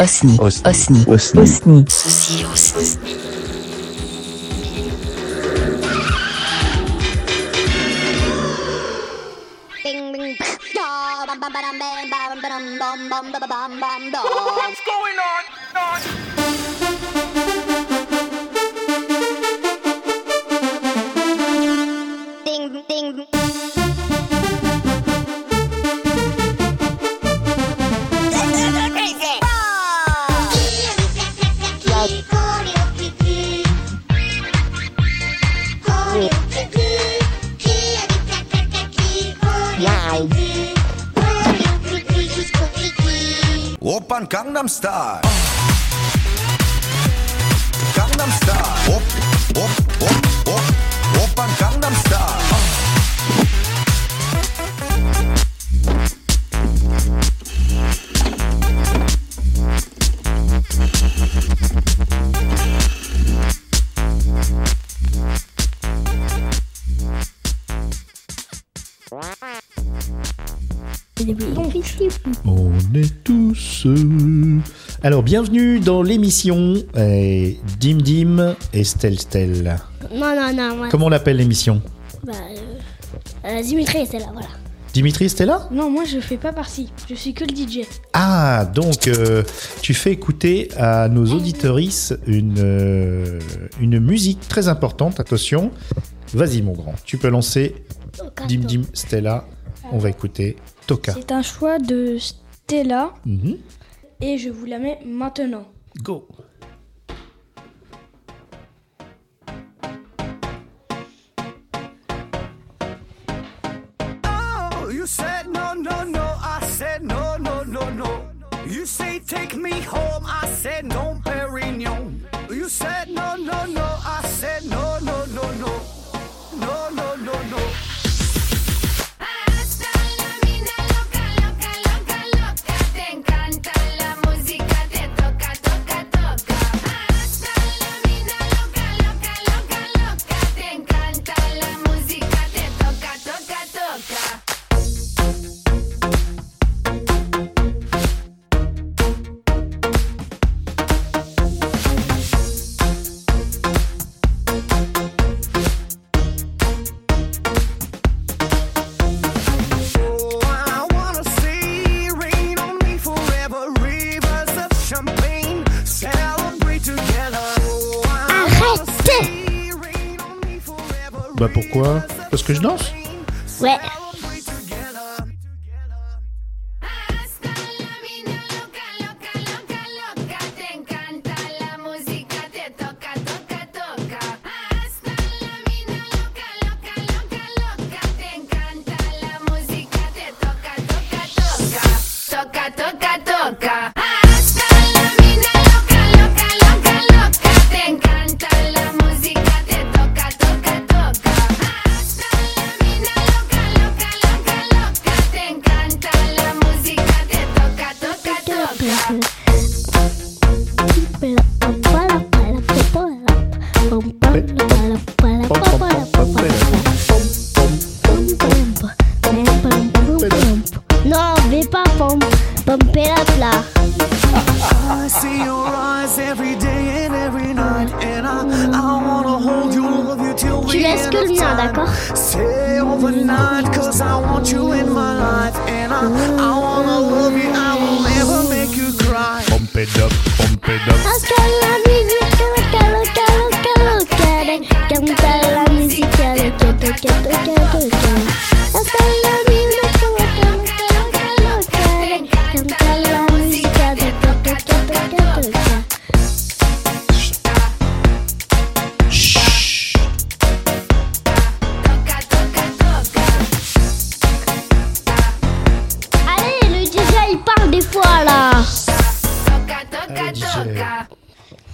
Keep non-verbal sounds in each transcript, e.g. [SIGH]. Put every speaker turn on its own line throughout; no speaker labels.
Osni. Osni.
Osni.
Osni. Ceci Osni.
Bing bing da bam
Gangnam Style. Gangnam Style. Op, op, op, op. Oppan Gangnam Style.
On est tous. Alors, bienvenue dans l'émission euh, Dim Dim et Stel Stel.
Non, non, non,
Comment on l'appelle l'émission
bah, euh, euh, Dimitri, c'est là, voilà.
Dimitri, là
Non, moi je fais pas partie. Je suis que le DJ.
Ah, donc euh, tu fais écouter à nos auditorices une, euh, une musique très importante. Attention, vas-y mon grand, tu peux lancer Dim Dim Stella. On va écouter Toka.
C'est un choix de Stella
Mhm.
et je vous la mets maintenant.
Go.
Oh, you said no, no, no. I said no, no, no, no. You say take me home. I said no, Perignon. You said no, no, no.
Parce que je danse
Ouais.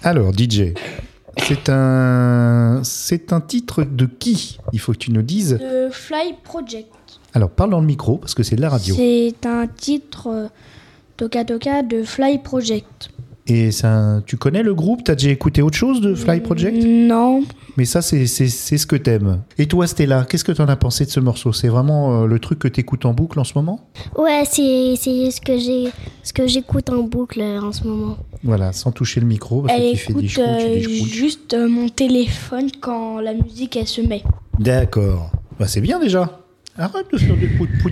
Alors DJ, c'est un c'est un titre de qui Il faut que tu nous dises.
De Fly Project.
Alors parle dans le micro parce que c'est de la radio.
C'est un titre euh, Toka Toka de Fly Project.
Et ça, tu connais le groupe? T'as déjà écouté autre chose de Fly Project?
Non,
Mais ça, c'est c'est- c'est ce que t'aimes. Et toi, Stella, qu'est-ce que t'en as pensé de ce morceau? C'est vraiment euh, le truc que t'écoutes en boucle en ce moment?
Ouais, c'est c'est ce que j'ai ce que j'écoute en boucle euh, en ce moment.
Voilà, sans toucher le micro, parce
elle
que tu fais des
écoute
scrouts,
euh,
des
juste mon téléphone quand la musique elle se met.
D'accord. Bah, c'est bien déjà. Arrête de faire des pout pout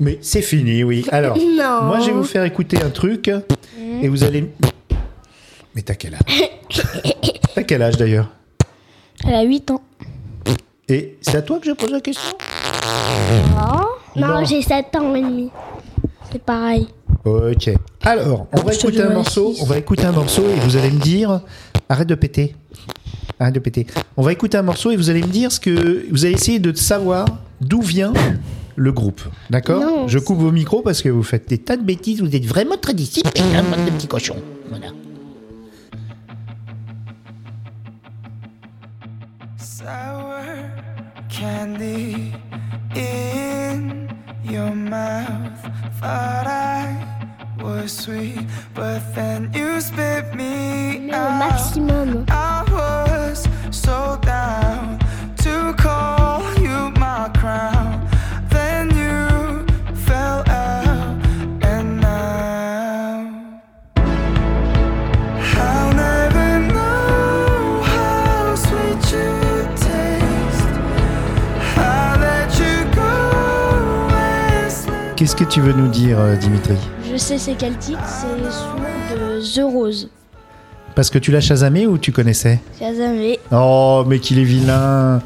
Mais c'est fini, oui. Alors,
Non.
moi, je vais vous faire écouter un truc et vous allez. Mais t'as quel âge? [LAUGHS] T'as quel âge d'ailleurs?
Elle a 8 ans.
Et c'est à toi que je pose la question?
Non,
Non.
j'ai 7 ans et demi.
C'est pareil.
Ok. Alors, on va
je te
écouter un morceau. On va écouter un morceau et vous allez me dire. Arrête de péter. Arrête de péter. On va écouter un morceau et vous allez me dire ce que. Vous allez essayer de savoir d'où vient le groupe. D'accord. Je coupe vos micros parce que vous faites des tas de bêtises. Vous êtes vraiment très disciplinés, hein, bande de petits cochons. Voilà.
sour candy in your mouth. Thought I was sweet, but then you spit me
Mais au
out.
maximum.
Qu'est-ce que tu veux nous dire, euh, Dimitri
Je sais c'est quel titre, c'est sous de The Rose.
Parce que tu l'as chasamé ou tu connaissais
Shazamé.
Oh, mais qu'il est vilain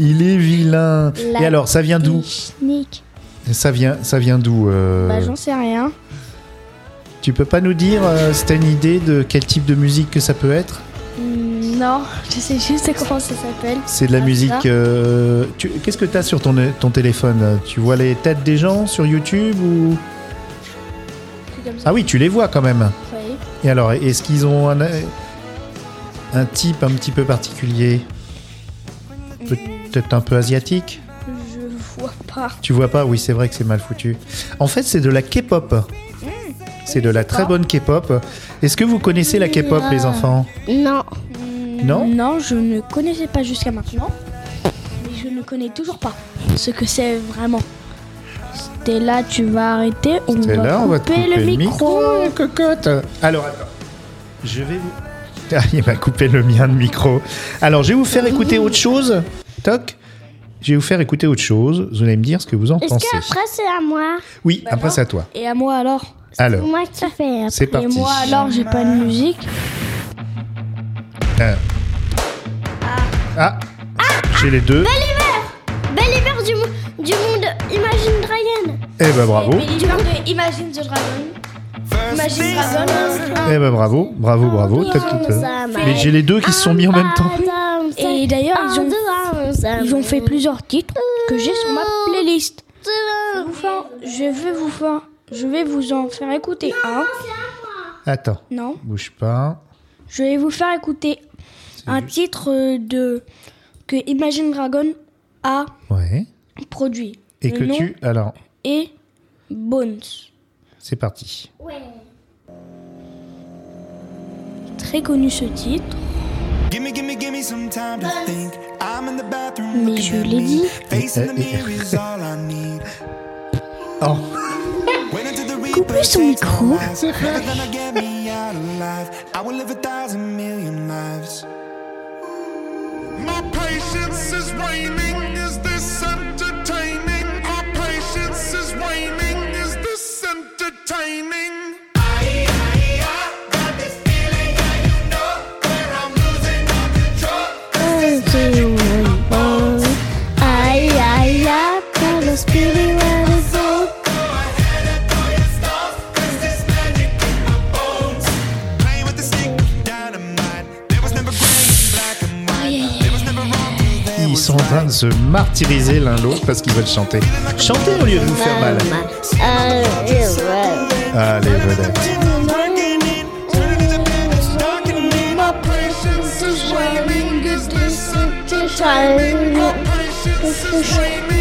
Il est vilain
La
Et alors, ça vient d'où. Ça vient, ça vient d'où euh,
Bah j'en sais rien.
Tu peux pas nous dire, euh, si t'as une idée de quel type de musique que ça peut être
Hmm, Non, je sais juste comment ça s'appelle.
C'est de la
Ah,
musique. euh, tu- Qu'est-ce que t'as sur ton, ton téléphone Tu vois les têtes des gens sur YouTube ou? Ah oui, tu les vois quand même.
Oui.
Et alors, est-ce qu'ils ont un, un type un petit peu particulier? Peut-être un peu asiatique?
Je vois pas.
Tu vois pas? Oui, c'est vrai que c'est mal foutu. En fait, c'est de la K-pop. C'est de la très bonne K-pop. Est-ce que vous connaissez la K-pop, les enfants?
Non.
Non
Non, je ne connaissais pas jusqu'à maintenant. Mais je ne connais toujours pas ce que c'est vraiment. Stella, tu vas arrêter. On
Stella,
va
on va te
couper le micro.
cocotte. Alors, attends. Je vais vous. Ah, il m'a coupé le mien de micro. Alors, je vais vous faire écouter autre chose. Toc. Je vais vous faire écouter autre chose. Vous allez me dire ce que vous en
Est-ce
pensez.
qu'après c'est à moi
Oui,
Bah
après,
non.
c'est à toi.
Et à moi alors
Alors,
Moi qui fais.
c'est
Et
parti.
moi alors, j'ai pas de musique.
Euh. Ah, J'ai les deux.
Bel hiver du, mo- du monde Imagine Dragon.
Eh ben bravo.
Et l'hiver de Imagine the Dragon. Imagine Dragon.
Eh ben bravo, bravo, bravo. T'as tout, euh. Mais j'ai les deux qui se sont mis en même temps.
Et d'ailleurs, ils ont, ils ont fait plusieurs titres que j'ai sur ma playlist. Je vais vous faire- Je vais vous faire, je vais vous en faire écouter un.
Attends,
Non,
bouge pas.
je vais vous faire écouter un titre euh, de que Imagine Dragon a
Ouais.
produit.
Et
Le
que
nom
tu. Alors,
est Bones.
c'est parti.
Très connu ce titre.
Gimme, gimme, gimme some time to think. I'm in the bathroom
Mais
looking
je
at
l'ai
me.
dit.
Facing the mirror is all I need.
Oh,
Coupe son micro.
My
patience is waning. Is this
empty? En train de se martyriser l'un l'autre parce qu'ils veulent chanter. Chantez au lieu de vous faire mal. Allez, vedettes.
breaking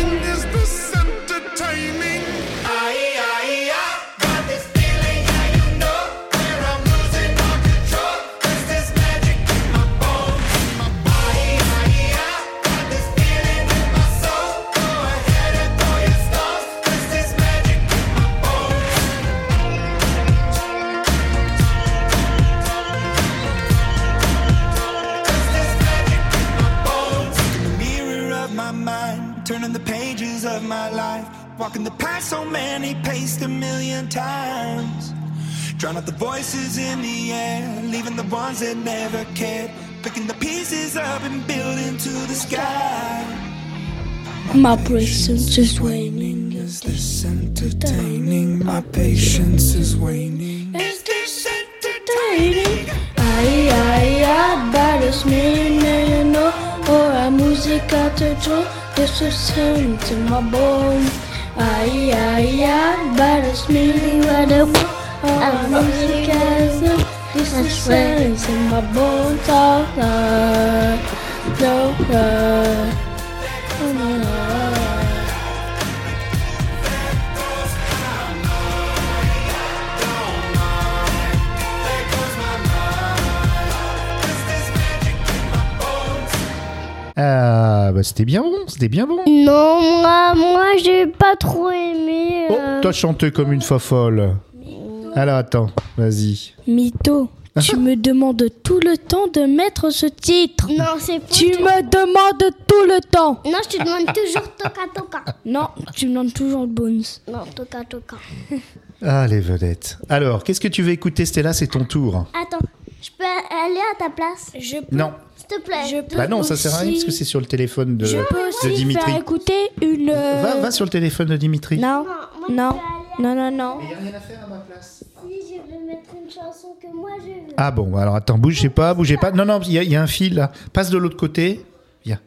the voices in the air, leaving the ones that never cared. Picking the pieces up and building to the sky.
My presence is waning.
Is this entertaining? My patience is waning.
Is this entertaining? Aïe aïe aïe, balance me, no. Oh, la musica te joue, de ce sein, c'est ma bonne. Aïe
Ah, bah c'était bien bon, c'était bien bon.
Non, moi, moi j'ai pas trop aimé.
Oh,
euh,
toi chanté comme une fofolle. Alors attends, vas-y.
Mytho, tu me demandes tout le temps de mettre ce titre.
Non, c'est pas
Tu
tout.
me demandes tout le temps.
Non, je te demande toujours toca toca.
Non, tu me demandes toujours le bones.
Non, toca toca. [LAUGHS]
Ah, les vedettes. Alors, qu'est-ce que tu veux écouter, Stella? C'est ton tour.
Attends, je peux aller à ta place?
Je peux,
Non.
S'il te plaît.
je peux
Bah non, ça sert à rien
aussi-
parce que c'est sur le téléphone de,
Je peux
de
aussi
Dimitri.
faire écouter une. euh,
Va, va sur le téléphone de Dimitri.
Non,
moi,
non,
je
non, non, non.
Il n'y a rien à faire à ma place.
Si je vais mettre une chanson que moi je veux.
Ah bon, alors attends, bougez pas, bougez pas. Non, non, il y, a- il y a un fil là. Passe de l'autre côté. Viens.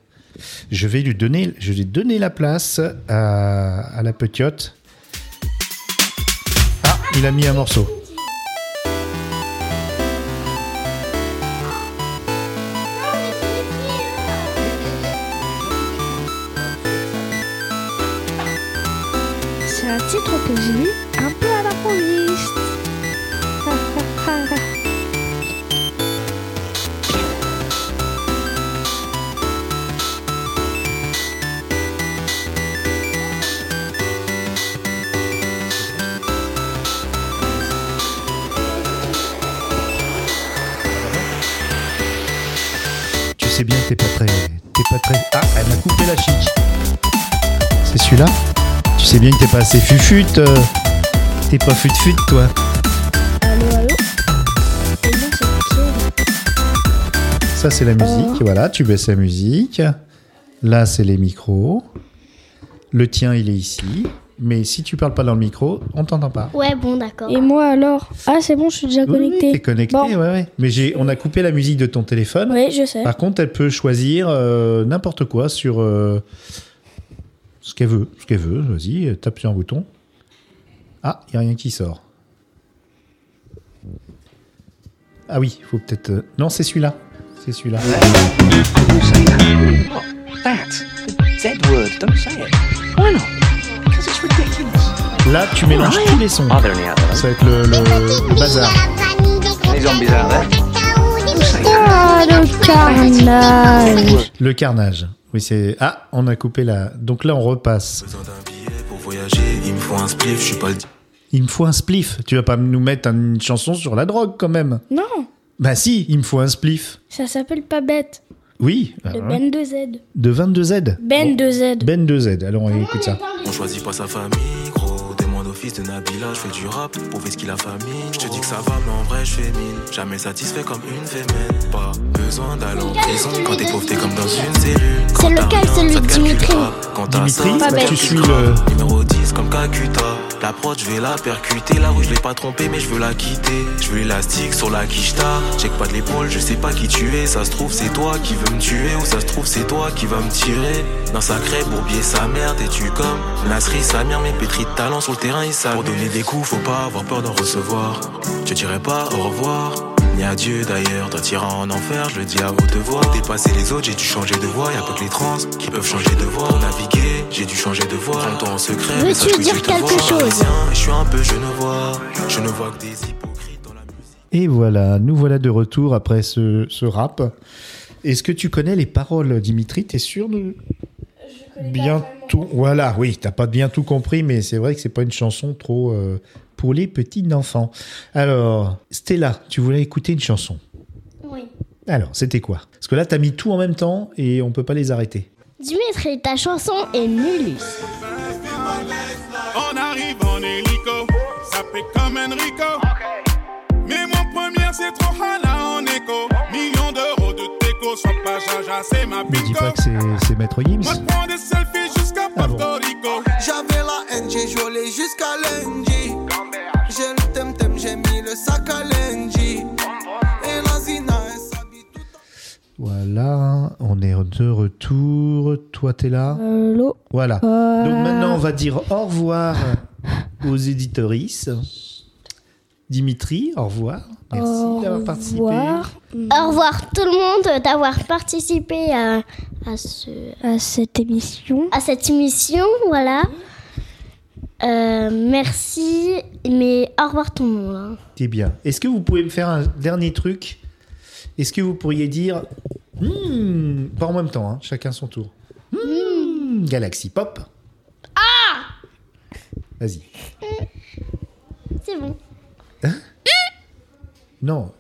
Je vais lui donner, je vais donner la place à, à la petite. Ah, il a mis un morceau.
Titre que j'ai lu un peu à l'improviste.
Tu sais bien que t'es pas très, t'es pas très. Ah, elle m'a coupé la chic. C'est celui-là? Tu sais bien que t'es pas assez fufute. euh. T'es pas fut-fut, toi.
Allô, allô
Ça, c'est la musique. Voilà, tu baisses la musique. Là, c'est les micros. Le tien, il est ici. Mais si tu parles pas dans le micro, on t'entend pas.
Ouais, bon, d'accord.
Et moi alors? Ah, c'est bon, je suis déjà connecté.
oui, t'es connecté,
Bon.
ouais, ouais. Mais j'ai, on a coupé la musique de ton téléphone.
Oui, je sais.
Par contre, elle peut choisir euh, n'importe quoi sur euh, ce qu'elle veut. Ce qu'elle veut, vas-y, tape sur un bouton. Ah, il n'y a rien qui sort. Ah oui, il faut peut-être. euh, Non, c'est celui-là. C'est celui-là.
That. The Z word. Don't say it. Why not? Because it's ridiculous.
Là, tu mélanges tous les sons.
Are there any?
Ça va être le, le- le bazar.
Any zombies out there?
Ah, le carnage
Le carnage. Oui, c'est. Ah, on a coupé la. Donc là, on repasse.
Il me faut un spliff.
Tu vas pas nous mettre une chanson sur la drogue quand même.
Non,
Bah si, il me faut un spliff.
ça s'appelle pas bête.
Oui. Alors,
Ben de Z.
De 22Z.
Ben de Z.
Ben 2Z. Alors on écoute ça.
On choisit pas sa famille, fils de Nabila, je fais du rap, prouver ce qu'il a famille. Je te dis que ça va, mais en vrai, je fais mine. Jamais satisfait comme une fémène. Pas besoin d'aller en prison. Quand t'es pauvre, t'es comme dans une cellule. Quand
C'est
t'as
lequel, celui
ça
de Dimitri
pas. Quand t'as
Dimitri, tu suis le-
Numéro 10 comme Calcutta. La prod, je vais la percuter. La rue, je l'ai pas trompée, mais je veux la quitter. Je veux l'élastique sur la quicheta. Check pas de l'épaule, je sais pas qui tu es. Ça se trouve, c'est toi qui veux me tuer. Ou ça se trouve, c'est toi qui va me tirer. Dans sa crêpe, bourbier sa mère, t'es-tu comme Nasri, Samir, mais pétri de talent sur le terrain, il savent. Pour donner des coups, faut pas avoir peur d'en recevoir. Je dirais pas au revoir. Ni adieu d'ailleurs, toi t'iras en enfer, je le dis à haute voix. Dépasser les autres, j'ai dû changer de voix. Y'a pas que les trans qui peuvent changer de voix. Pour naviguer, j'ai dû changer de voix. Prends-toi en secret,
Veux-tu
mais sache que
dire
je te
quelque
vois.
chose
Je suis un peu genevois. Je ne vois que des hypocrites dans la musique.
Et voilà, nous voilà de retour après ce, ce rap. Est-ce que tu connais les paroles, Dimitri? T'es sûr de bien tout Voilà, oui, t'as pas bien tout compris, mais c'est vrai que c'est pas une chanson trop euh, pour les petits enfants. Alors, Stella, tu voulais écouter une chanson?
Oui.
Alors, c'était quoi? Parce que là, t'as mis tout en même temps et on peut pas les arrêter.
Dimitri, ta chanson est nullus.
j'arrive en hélico. Ça fait comme Enrico.
Ne dis pas que c'est- c'est Maître Gims.
Moi, je prends des selfies jusqu'à
Ah bon.
Porto Rico.
J'avais la haine, j'ai joué jusqu'à lundi. J'ai le tem-tem, j'ai mis le sac à lundi. Et la zina, elle s'habille tout
Voilà, on est de retour. Toi, t'es là
Hello.
Voilà.
Euh,
Donc maintenant, on va dire au revoir aux éditorices. Dimitri, au revoir. Merci
Au
d'avoir participé.
revoir.
Au revoir tout le monde d'avoir participé à, à, ce,
À cette émission.
à cette émission. Voilà. Euh, merci, mais au revoir tout le monde. hein.
C'est bien. Est-ce que vous pouvez me faire un dernier truc? Est-ce que vous pourriez dire. Hmm, pas en même temps, hein, chacun son tour. Hmm, Galaxy Pop. Ah Vas-y.
C'est bon.
Non.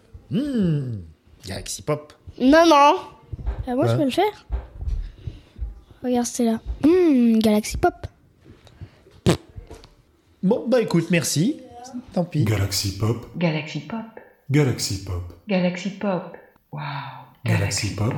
Galaxy Pop.
Non, non.
Ah, moi, je
Ouais.
peux le faire Regarde, c'est là. Hmm, Galaxy Pop.
Bon, bah écoute, merci. Tant pis.
Galaxy Pop,
Galaxy Pop.
Galaxy Pop,
Galaxy Pop. Wow.
Galaxy Pop,